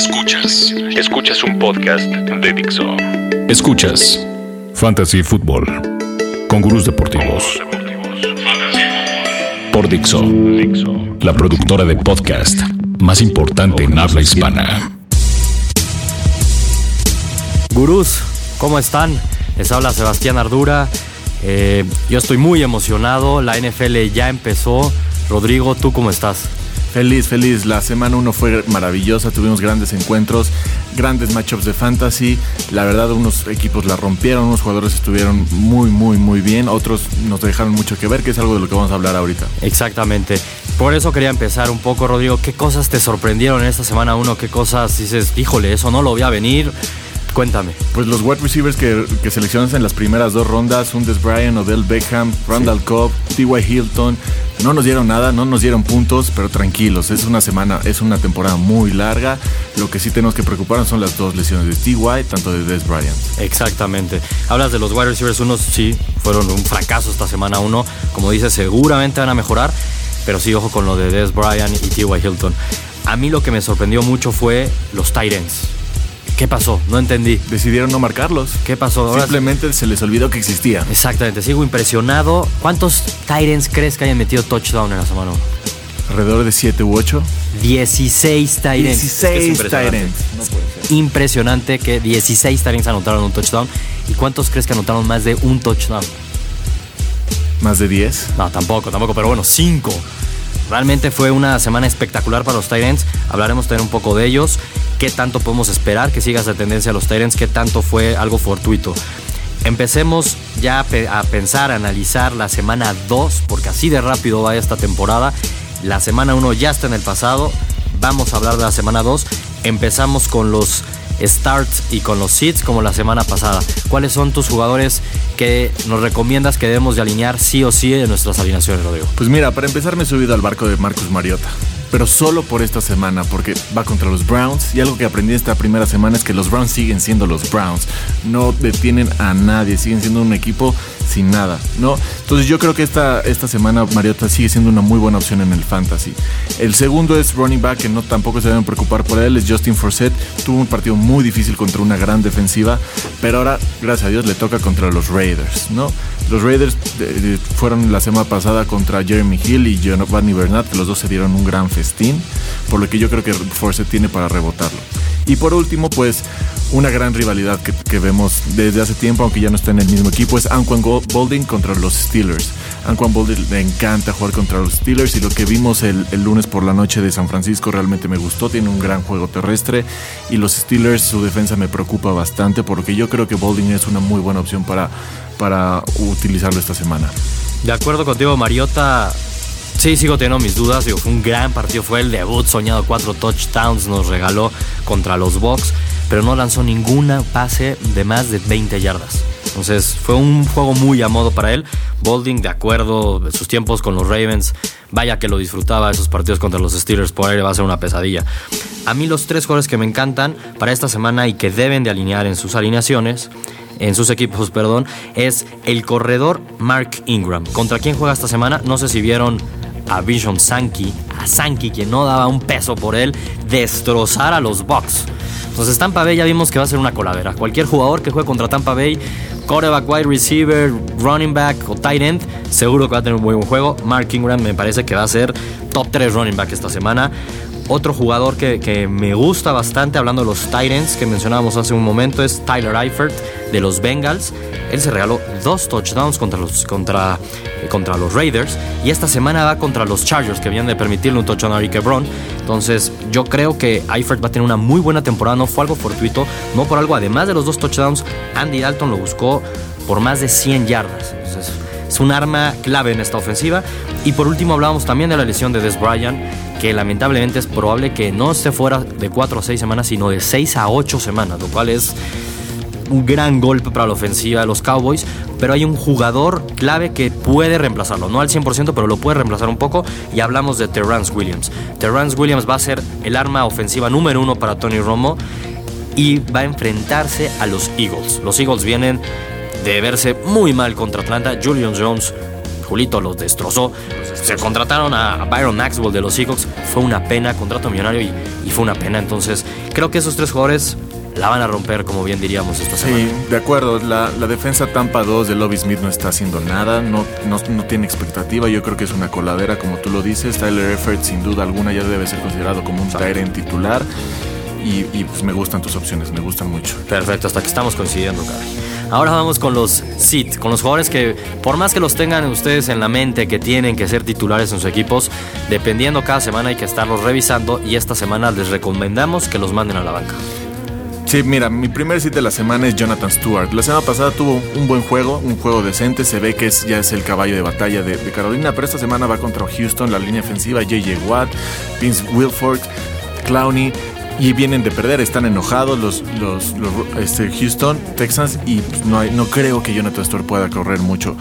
Escuchas. Escuchas un podcast de Dixo. Escuchas Fantasy Football con gurús deportivos. Por Dixo, la productora de podcast más importante en habla hispana. Gurús, ¿cómo están? Les habla Sebastián Ardura. Eh, yo estoy muy emocionado. La NFL ya empezó. Rodrigo, ¿tú cómo estás? Feliz, feliz. La semana 1 fue maravillosa. Tuvimos grandes encuentros, grandes matchups de fantasy. La verdad, unos equipos la rompieron, unos jugadores estuvieron muy, muy, muy bien. Otros nos dejaron mucho que ver, que es algo de lo que vamos a hablar ahorita. Exactamente. Por eso quería empezar un poco, Rodrigo. ¿Qué cosas te sorprendieron en esta semana 1? ¿Qué cosas dices, híjole, eso no lo voy a venir? Cuéntame. Pues los wide receivers que, que seleccionas en las primeras dos rondas, Hundes Bryan, Odell Beckham, Randall Cobb, T.Y. Hilton, no nos dieron nada, no nos dieron puntos, pero tranquilos, es una semana, es una temporada muy larga. Lo que sí tenemos que preocuparnos son las dos lesiones de T.Y., tanto de Des Bryant. Exactamente. Hablas de los wide receivers unos, sí, fueron un fracaso esta semana uno. Como dices, seguramente van a mejorar, pero sí, ojo con lo de Des Bryant y T.Y. Hilton. A mí lo que me sorprendió mucho fue los Titans. ¿Qué pasó? No entendí. Decidieron no marcarlos. ¿Qué pasó? Ahora- Simplemente se les olvidó que existían. Exactamente, sigo impresionado. ¿Cuántos Titans crees que hayan metido touchdown en la semana 1? Alrededor de 7 u 8. 16 Titans. Es que es 16 impresionante. Titans. Impresionante que 16 Titans anotaron un touchdown. ¿Y cuántos crees que anotaron más de un touchdown? Más de 10. No, tampoco, tampoco, pero bueno, 5. Realmente fue una semana espectacular para los Titans. Hablaremos también un poco de ellos. ¿Qué tanto podemos esperar que siga esa tendencia a los Titans? ¿Qué tanto fue algo fortuito? Empecemos ya a pensar, a analizar la semana 2, porque así de rápido va esta temporada. La semana 1 ya está en el pasado. Vamos a hablar de la semana 2. Empezamos con los starts y con los sits como la semana pasada. ¿Cuáles son tus jugadores que nos recomiendas que debemos de alinear sí o sí en nuestras alineaciones, Rodrigo? Pues mira, para empezar me he subido al barco de Marcus Mariota. Pero solo por esta semana, porque va contra los Browns. Y algo que aprendí esta primera semana es que los Browns siguen siendo los Browns. No detienen a nadie, siguen siendo un equipo sin nada, ¿no? Entonces yo creo que esta, esta semana Mariota sigue siendo una muy buena opción en el fantasy. El segundo es running back, que no tampoco se deben preocupar por él, es Justin Forsett. Tuvo un partido muy difícil contra una gran defensiva, pero ahora, gracias a Dios, le toca contra los Raiders, ¿no? Los Raiders eh, eh, fueron la semana pasada contra Jeremy Hill y Giovanni Bernat, que los dos se dieron un gran festín, por lo que yo creo que Forsett tiene para rebotarlo. Y por último, pues una gran rivalidad que, que vemos desde hace tiempo, aunque ya no está en el mismo equipo, es Anquan Bolding contra los Steelers. Anquan Bolding le encanta jugar contra los Steelers y lo que vimos el, el lunes por la noche de San Francisco realmente me gustó. Tiene un gran juego terrestre y los Steelers, su defensa me preocupa bastante, por lo que yo creo que Bolding es una muy buena opción para, para utilizarlo esta semana. De acuerdo contigo, Mariota. Sí, sigo teniendo mis dudas. Digo, fue un gran partido. Fue el debut soñado. Cuatro touchdowns nos regaló contra los Bucks. Pero no lanzó ninguna pase de más de 20 yardas. Entonces fue un juego muy a modo para él. Bolding, de acuerdo, sus tiempos con los Ravens. Vaya que lo disfrutaba esos partidos contra los Steelers. Por ahí va a ser una pesadilla. A mí los tres jugadores que me encantan para esta semana y que deben de alinear en sus alineaciones en sus equipos, perdón, es el corredor Mark Ingram. ¿Contra quién juega esta semana? No sé si vieron a Vision Sankey, a Sankey, quien no daba un peso por él, destrozar a los Bucks. Entonces Tampa Bay ya vimos que va a ser una coladera. Cualquier jugador que juegue contra Tampa Bay, quarterback, wide receiver, running back o tight end, seguro que va a tener un muy buen juego. Mark Ingram me parece que va a ser top 3 running back esta semana. Otro jugador que, me gusta bastante, hablando de los Titans que mencionábamos hace un momento, es Tyler Eifert de los Bengals. Él se regaló dos touchdowns contra los, contra, eh, contra los Raiders y esta semana va contra los Chargers que vienen de permitirle un touchdown a Rick Brown. Entonces yo creo que Eifert va a tener una muy buena temporada, no fue algo fortuito, no por algo, además de los dos touchdowns, Andy Dalton lo buscó por más de 100 yardas. Entonces, es un arma clave en esta ofensiva. Y por último hablábamos también de la lesión de Des Bryant, que lamentablemente es probable que no esté fuera de 4 o 6 semanas, sino de 6 a 8 semanas, lo cual es un gran golpe para la ofensiva de los Cowboys, pero hay un jugador clave que puede reemplazarlo, no al 100%, pero lo puede reemplazar un poco, y hablamos de Terrance Williams. Terrance Williams va a ser el arma ofensiva número uno para Tony Romo y va a enfrentarse a los Eagles. Los Eagles vienen de verse muy mal contra Atlanta. Julian Jones Julito los destrozó. Se contrataron a Byron Maxwell de los Seahawks. Fue una pena, contrato millonario y, y fue una pena. Entonces, creo que esos tres jugadores la van a romper, como bien diríamos esta semana. Sí, de acuerdo. La, la defensa Tampa 2 de Lobby Smith no está haciendo nada, no, no, no, tiene expectativa. Yo creo que es una coladera, como tú lo dices. Tyler Effort, sin duda alguna, ya debe ser considerado como un en titular. Y, y, pues me gustan tus opciones, me gustan mucho. Perfecto, hasta que estamos coincidiendo, cara. Ahora vamos con los sit, con los jugadores que, por más que los tengan ustedes en la mente, que tienen que ser titulares en sus equipos, dependiendo cada semana hay que estarlos revisando y esta semana les recomendamos que los manden a la banca. Sí, mira, mi primer sit de la semana es Jonathan Stewart. La semana pasada tuvo un buen juego, un juego decente. Se ve que es, ya es el caballo de batalla de, de Carolina, pero esta semana va contra Houston, la línea ofensiva, JJ Watt, Vince Wilford, Clowney. Y vienen de perder, están enojados los, los, los este, Houston Texans y no, hay, no creo que Jonathan Stewart pueda correr mucho.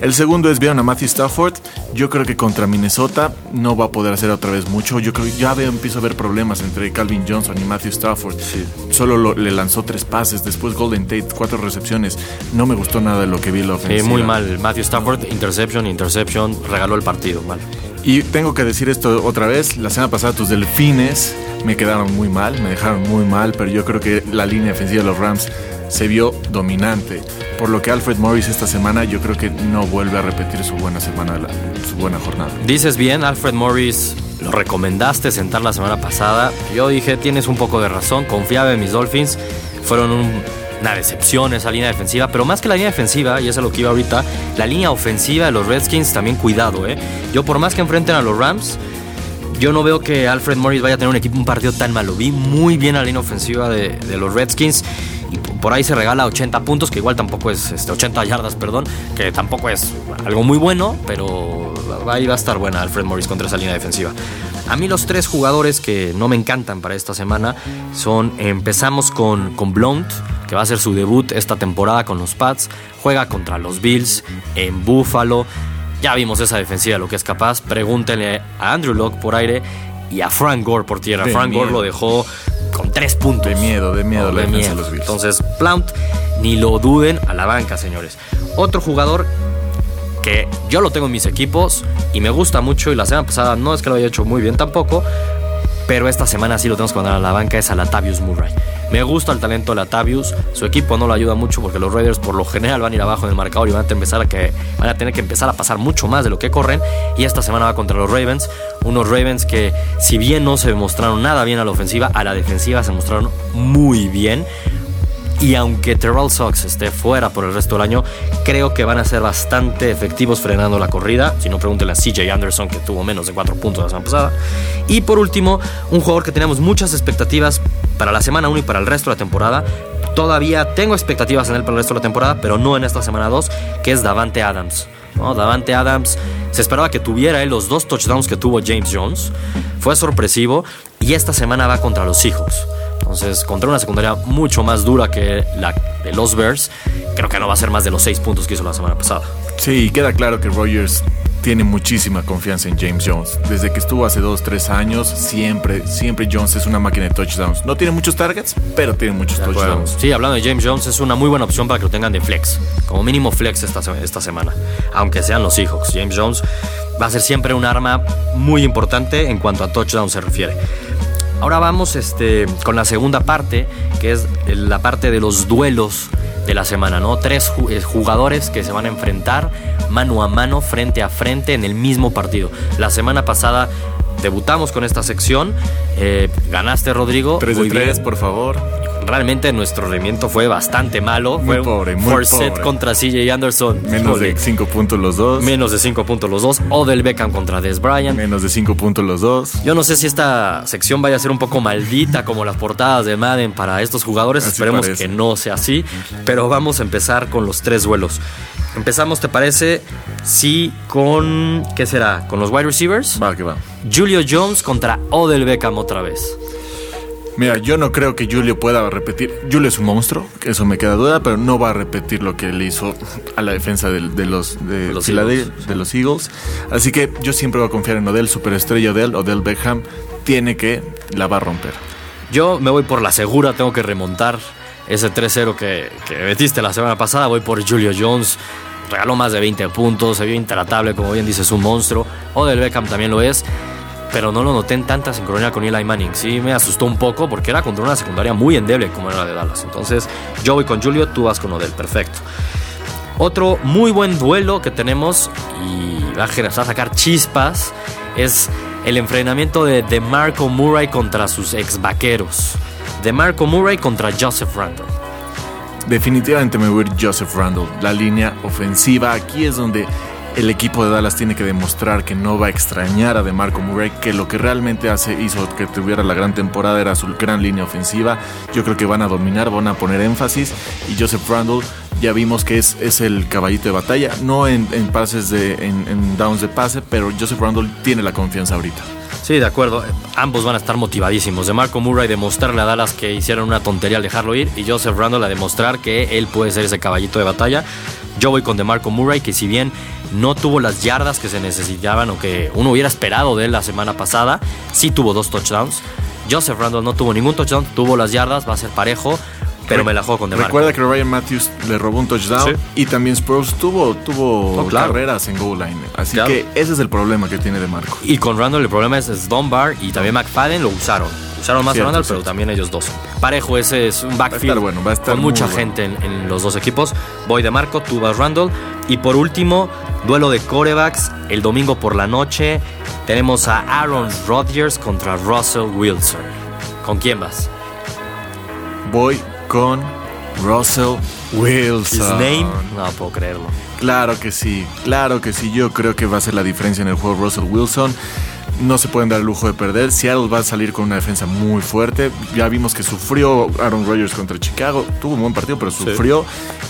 El segundo es vieron a Matthew Stafford. Yo creo que contra Minnesota no va a poder hacer otra vez mucho. Yo creo que ya veo, empiezo a ver problemas entre Calvin Johnson y Matthew Stafford. Sí. Solo lo, le lanzó tres pases, después Golden Tate, cuatro recepciones. No me gustó nada de lo que vi la ofensiva. Eh, muy mal. Matthew Stafford, interception, interception, regaló el partido. Mal. Y tengo que decir esto otra vez. La semana pasada tus delfines me quedaron muy mal, me dejaron muy mal, pero yo creo que la línea ofensiva de los Rams se vio dominante. Por lo que Alfred Morris esta semana yo creo que no vuelve a repetir su buena semana, su buena jornada. Dices bien, Alfred Morris lo recomendaste sentar la semana pasada. Yo dije, tienes un poco de razón, confiaba en mis Dolphins. Fueron un, una decepción esa línea defensiva, pero más que la línea defensiva, y es lo que iba ahorita, la línea ofensiva de los Redskins también cuidado, ¿eh? Yo por más que enfrenten a los Rams, yo no veo que Alfred Morris vaya a tener un equipo, un partido tan malo. Vi muy bien la línea ofensiva de, de los Redskins y por ahí se regala 80 puntos, que igual tampoco es este, 80 yardas, perdón, que tampoco es algo muy bueno, pero ahí va a estar buena Alfred Morris contra esa línea defensiva. A mí los tres jugadores que no me encantan para esta semana son, empezamos con, con Blount, que va a hacer su debut esta temporada con los Pats, juega contra los Bills en Buffalo. Ya vimos esa defensiva, lo que es capaz. Pregúntenle a Andrew Locke por aire y a Frank Gore por tierra. De Frank miedo. Gore lo dejó con tres puntos. De miedo, de miedo No, la de miedo. los Bills. Entonces, Plant, ni lo duden, a la banca, señores. Otro jugador que yo lo tengo en mis equipos y me gusta mucho y la semana pasada no es que lo haya hecho muy bien tampoco, pero esta semana sí lo tenemos que mandar a la banca, es a Latavius Murray. Me gusta el talento de Latavius, su equipo no lo ayuda mucho porque los Raiders por lo general van a ir abajo en el marcador y van a, van a tener que empezar a pasar mucho más de lo que corren y esta semana va contra los Ravens, unos Ravens que si bien no se mostraron nada bien a la ofensiva, a la defensiva se mostraron muy bien. Y aunque Terrell Sox esté fuera por el resto del año, creo que van a ser bastante efectivos frenando la corrida. Si no, pregúntenle a CJ Anderson, que tuvo menos de 4 puntos la semana pasada. Y por último, un jugador que tenemos muchas expectativas para la semana 1 y para el resto de la temporada. Todavía tengo expectativas en él para el resto de la temporada, pero no en esta semana 2, que es Davante Adams. ¿no? Davante Adams se esperaba que tuviera él los dos touchdowns que tuvo James Jones. Fue sorpresivo y esta semana va contra los Seahawks. Entonces, contra una secundaria mucho más dura que la de los Bears, creo que no va a ser más de los 6 puntos que hizo la semana pasada. Sí, queda claro que Rogers tiene muchísima confianza en James Jones. Desde que estuvo hace 2, 3 años, siempre, siempre Jones es una máquina de touchdowns. No tiene muchos targets, pero tiene muchos touchdowns. Sí, hablando de James Jones, es una muy buena opción para que lo tengan de flex. Como mínimo flex esta, esta semana. Aunque sean los Seahawks. James Jones va a ser siempre un arma muy importante en cuanto a touchdown se refiere. Ahora vamos este, con la segunda parte, que es la parte de los duelos de la semana, ¿no? Tres eh, jugadores que se van a enfrentar mano a mano, frente a frente, en el mismo partido. La semana pasada debutamos con esta sección. eh, ganaste, Rodrigo. 3 de Muy bien 3, por favor. Realmente nuestro rendimiento fue bastante malo. Muy fue pobre, muy four set pobre. contra CJ Anderson. Menos de 5 puntos los dos. menos de 5 puntos los dos. Odell Beckham contra Des Bryant. Menos de 5 puntos los dos. Yo no sé si esta sección vaya a ser un poco maldita como las portadas de Madden para estos jugadores. Así Esperemos parece. que no sea así. Pero vamos a empezar con los tres duelos. Empezamos, ¿te parece? Sí, con. ¿Qué será? ¿Con los wide receivers? Va, que va. Julio Jones contra Odell Beckham otra vez. Mira, yo no creo que Julio pueda repetir. Julio es un monstruo, eso me queda duda, pero no va a repetir lo que le hizo a la defensa de, los de, Los Philadelphia- Eagles. de los Eagles. Así que yo siempre voy a confiar en Odell, superestrella Odell, Odell Beckham. Tiene que, la va a romper. Yo me voy por la segura, tengo que remontar ese 3-0 que, que metiste la semana pasada. Voy por Julio Jones. regaló más de 20 puntos, se vio intratable, como bien dices, un monstruo. Odell Beckham también lo es, pero no lo noté en tanta sincronía con Eli Manning. Sí, me asustó un poco porque era contra una secundaria muy endeble como era la de Dallas. Entonces, yo voy con Julio, tú vas con Odell, perfecto. Otro muy buen duelo que tenemos y va a sacar chispas es el enfrentamiento de DeMarco Murray contra sus ex vaqueros. DeMarco Murray contra Joseph Randall. Definitivamente me voy a ir Joseph Randall. La línea ofensiva aquí es donde el equipo de Dallas tiene que demostrar que no va a extrañar a DeMarco Murray, que lo que realmente hace, hizo que tuviera la gran temporada era su gran línea ofensiva. Yo creo que van a dominar, van a poner énfasis y Joseph Randall ya vimos que es, es el caballito de batalla, no en, pases de, en, downs de pase, pero Joseph Randall tiene la confianza ahorita. Sí, de acuerdo. Ambos van a estar motivadísimos. De Marco Murray demostrarle a Dallas que hicieron una tontería al dejarlo ir y Joseph Randall a demostrar que él puede ser ese caballito de batalla. Yo voy con DeMarco Murray, que si bien no tuvo las yardas que se necesitaban o que uno hubiera esperado de él la semana pasada, sí tuvo dos touchdowns. Joseph Randall no tuvo ningún touchdown, tuvo las yardas, va a ser parejo pero me la juego con DeMarco. Recuerda que Ryan Matthews le robó un touchdown y también Sproles tuvo, tuvo oh, carreras en goal line. Así que ese es el problema que tiene DeMarco. Y con Randall el problema es, Dunbar y también McFadden lo usaron. Usaron más a Randall, pero también ellos dos. Parejo, ese es un backfield bueno, va a estar con mucha gente en, los dos equipos. Voy de Marco, tú vas Randall. Y por último, duelo de corebacks el domingo por la noche. Tenemos a Aaron Rodgers contra Russell Wilson. ¿Con quién vas? Voy con Russell Wilson. His name, no puedo creerlo. Claro que sí, claro que sí. Yo creo que va a ser la diferencia en el juego Russell Wilson. No se pueden dar el lujo de perder. Seattle va a salir con una defensa muy fuerte. Ya vimos que sufrió Aaron Rodgers contra Chicago. Tuvo un buen partido, pero sufrió.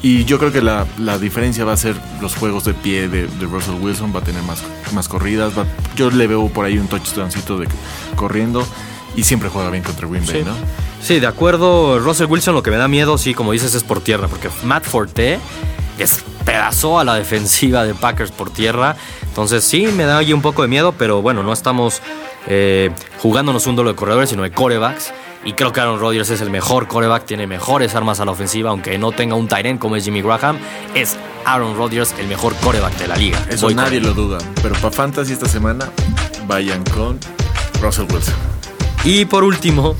Y yo creo que la, diferencia va a ser los juegos de pie de, Russell Wilson. Va a tener más, más corridas. yo le veo por ahí un touchdowncito de corriendo. Y siempre juega bien contra Green Bay, ¿no? Sí, de acuerdo. Russell Wilson lo que me da miedo, sí, como dices, es por tierra, porque Matt Forte despedazó a la defensiva de Packers por tierra. Entonces sí, me da ahí un poco de miedo, pero bueno, no estamos eh, jugándonos un duelo de corredores, sino de corebacks. Y creo que Aaron Rodgers es el mejor coreback, tiene mejores armas a la ofensiva, aunque no tenga un Tyrant como es Jimmy Graham. Es Aaron Rodgers el mejor coreback de la liga. Eso nadie lo duda. Pero para Fantasy esta semana, vayan con Russell Wilson. Y por último,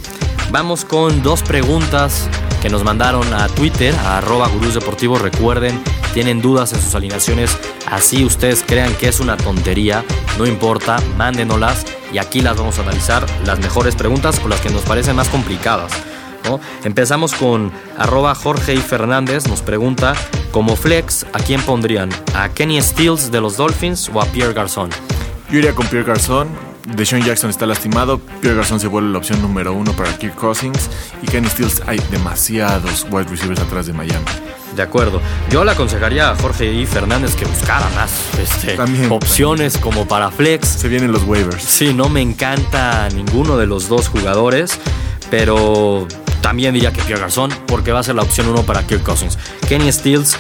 Vamos con dos preguntas que nos mandaron a Twitter, a arroba gurús deportivos. Recuerden, tienen dudas en sus alineaciones, así ustedes crean que es una tontería, no importa, mándenolas y aquí las vamos a analizar, las mejores preguntas o las que nos parecen más complicadas. Empezamos con arroba Jorge y Fernández, nos pregunta, como flex, ¿a quién pondrían? ¿A Kenny Stills de los Dolphins o a Pierre Garzón? Yo iría con Pierre Garzón, Deshaun Jackson está lastimado, Pierre Garçon se vuelve la opción número uno para Kirk Cousins y Kenny Stills hay demasiados wide receivers atrás de Miami. De acuerdo. Yo le aconsejaría a Jorge y Fernández que buscara más este, opciones como para flex. Se vienen los waivers. Sí, no me encanta ninguno de los dos jugadores, pero también diría que Pierre Garçon porque va a ser la opción uno para Kirk Cousins. Kenny Stills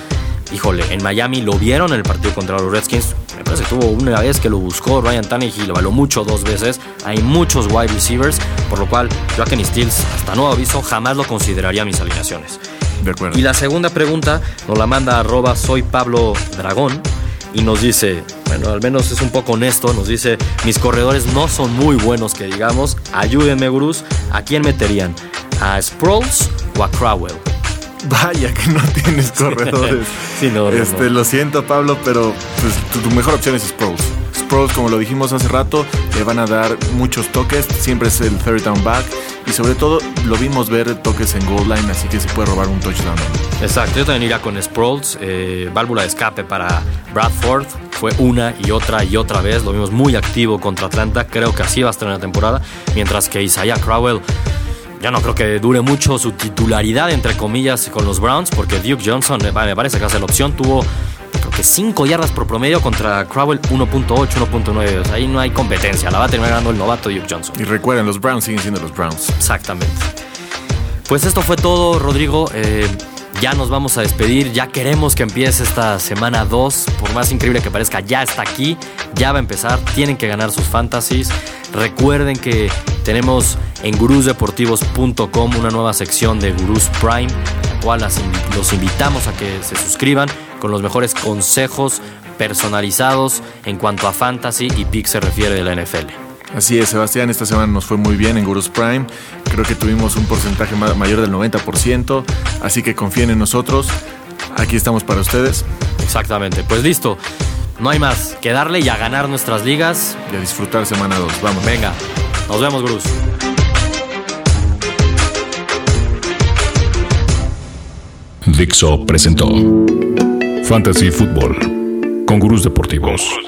híjole, en Miami lo vieron en el partido contra los Redskins. Me parece que tuvo una vez que lo buscó Ryan Tannehill, lo való mucho dos veces. Hay muchos wide receivers, por lo cual yo a Kenny Stills, hasta nuevo aviso, jamás lo consideraría mis alineaciones. De acuerdo. Y la segunda pregunta nos la manda arroba soy Pablo Dragón y nos dice, bueno, al menos es un poco honesto, nos dice, mis corredores no son muy buenos que digamos, ayúdenme Bruce, ¿a quién meterían? ¿A Sproles o a Crowell? Vaya que no tienes corredores. sí, no, este, Lo siento, Pablo, pero pues, tu, mejor opción es Sproles. Sproles, como lo dijimos hace rato, le van a dar muchos toques. Siempre es el third down back. Y sobre todo, lo vimos ver toques en goal line, así que se puede robar un touchdown. Exacto, yo también iría con Sproles. Eh, válvula de escape para Bradford. Fue una y otra y otra vez. Lo vimos muy activo contra Atlanta. Creo que así va a estar en la temporada. Mientras que Isaiah Crowell ya no creo que dure mucho su titularidad, entre comillas, con los Browns, porque Duke Johnson me parece que hace la opción. Tuvo, creo que 5 yardas por promedio contra Crowell 1.8, 1.9. ahí no hay competencia. La va a terminar ganando el novato Duke Johnson. Y recuerden, los Browns siguen siendo los Browns. Exactamente. Pues esto fue todo, Rodrigo. Eh, ya nos vamos a despedir, ya queremos que empiece esta semana 2, por más increíble que parezca, ya está aquí, ya va a empezar, tienen que ganar sus fantasies. Recuerden que tenemos en gurusdeportivos.com una nueva sección de Gurus Prime, la cual los invitamos a que se suscriban. con los mejores consejos personalizados en cuanto a fantasy y pick se refiere de la NFL. Así es, Sebastián, esta semana nos fue muy bien en Gurus Prime. Creo que tuvimos un porcentaje mayor del 90%, así que confíen en nosotros. Aquí estamos para ustedes. Exactamente, pues listo. No hay más que darle y a ganar nuestras ligas. Y a disfrutar semana 2. Vamos. Venga, nos vemos, Gurus. Dixo presentó Fantasy Football con gurús deportivos.